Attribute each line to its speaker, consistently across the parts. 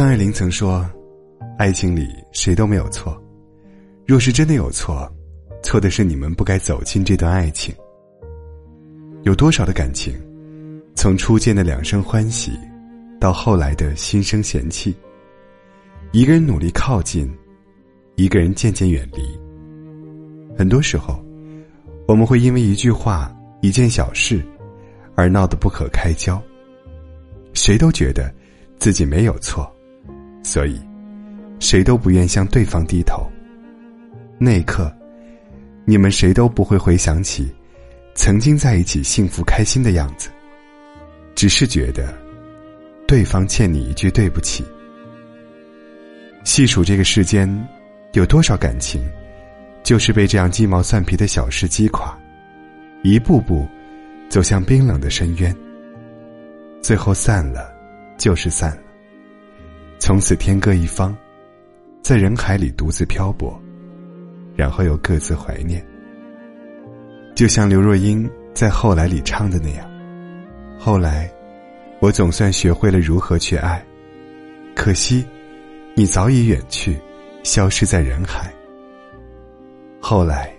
Speaker 1: 张爱玲曾说：“爱情里谁都没有错，若是真的有错，错的是你们不该走进这段爱情。有多少的感情，从初见的两声欢喜，到后来的心生嫌弃。一个人努力靠近，一个人渐渐远离。很多时候，我们会因为一句话、一件小事，而闹得不可开交。谁都觉得。”自己没有错，所以谁都不愿向对方低头。那一刻，你们谁都不会回想起曾经在一起幸福开心的样子，只是觉得对方欠你一句对不起。细数这个世间有多少感情，就是被这样鸡毛蒜皮的小事击垮，一步步走向冰冷的深渊，最后散了。就是散了，从此天各一方，在人海里独自漂泊，然后又各自怀念。就像刘若英在《后来》里唱的那样：“后来，我总算学会了如何去爱，可惜，你早已远去，消失在人海。后来，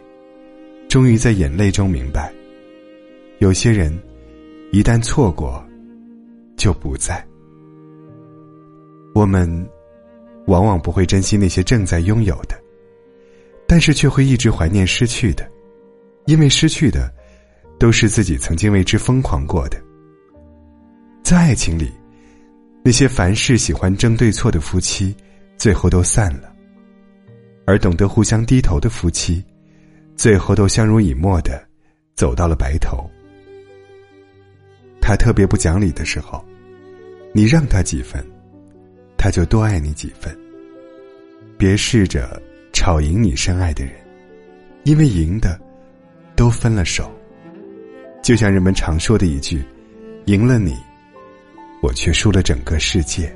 Speaker 1: 终于在眼泪中明白，有些人，一旦错过，就不在。”我们往往不会珍惜那些正在拥有的，但是却会一直怀念失去的，因为失去的都是自己曾经为之疯狂过的。在爱情里，那些凡事喜欢争对错的夫妻，最后都散了；而懂得互相低头的夫妻，最后都相濡以沫的走到了白头。他特别不讲理的时候，你让他几分。他就多爱你几分。别试着吵赢你深爱的人，因为赢的都分了手。就像人们常说的一句：“赢了你，我却输了整个世界。”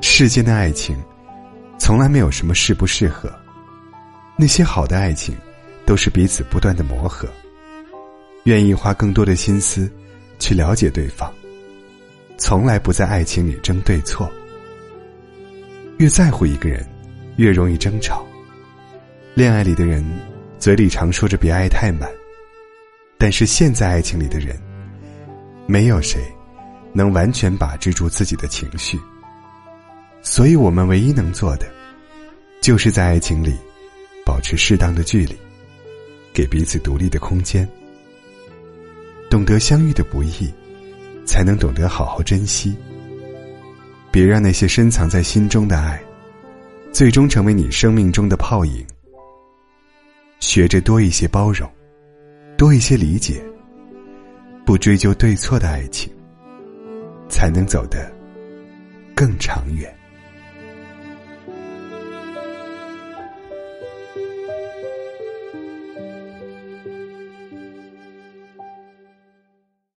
Speaker 1: 世间的爱情，从来没有什么适不适合。那些好的爱情，都是彼此不断的磨合，愿意花更多的心思去了解对方，从来不在爱情里争对错。越在乎一个人，越容易争吵。恋爱里的人，嘴里常说着别爱太满，但是现在爱情里的人，没有谁能完全把持住自己的情绪。所以我们唯一能做的，就是在爱情里保持适当的距离，给彼此独立的空间。懂得相遇的不易，才能懂得好好珍惜。别让那些深藏在心中的爱，最终成为你生命中的泡影。学着多一些包容，多一些理解，不追究对错的爱情，才能走得更长远。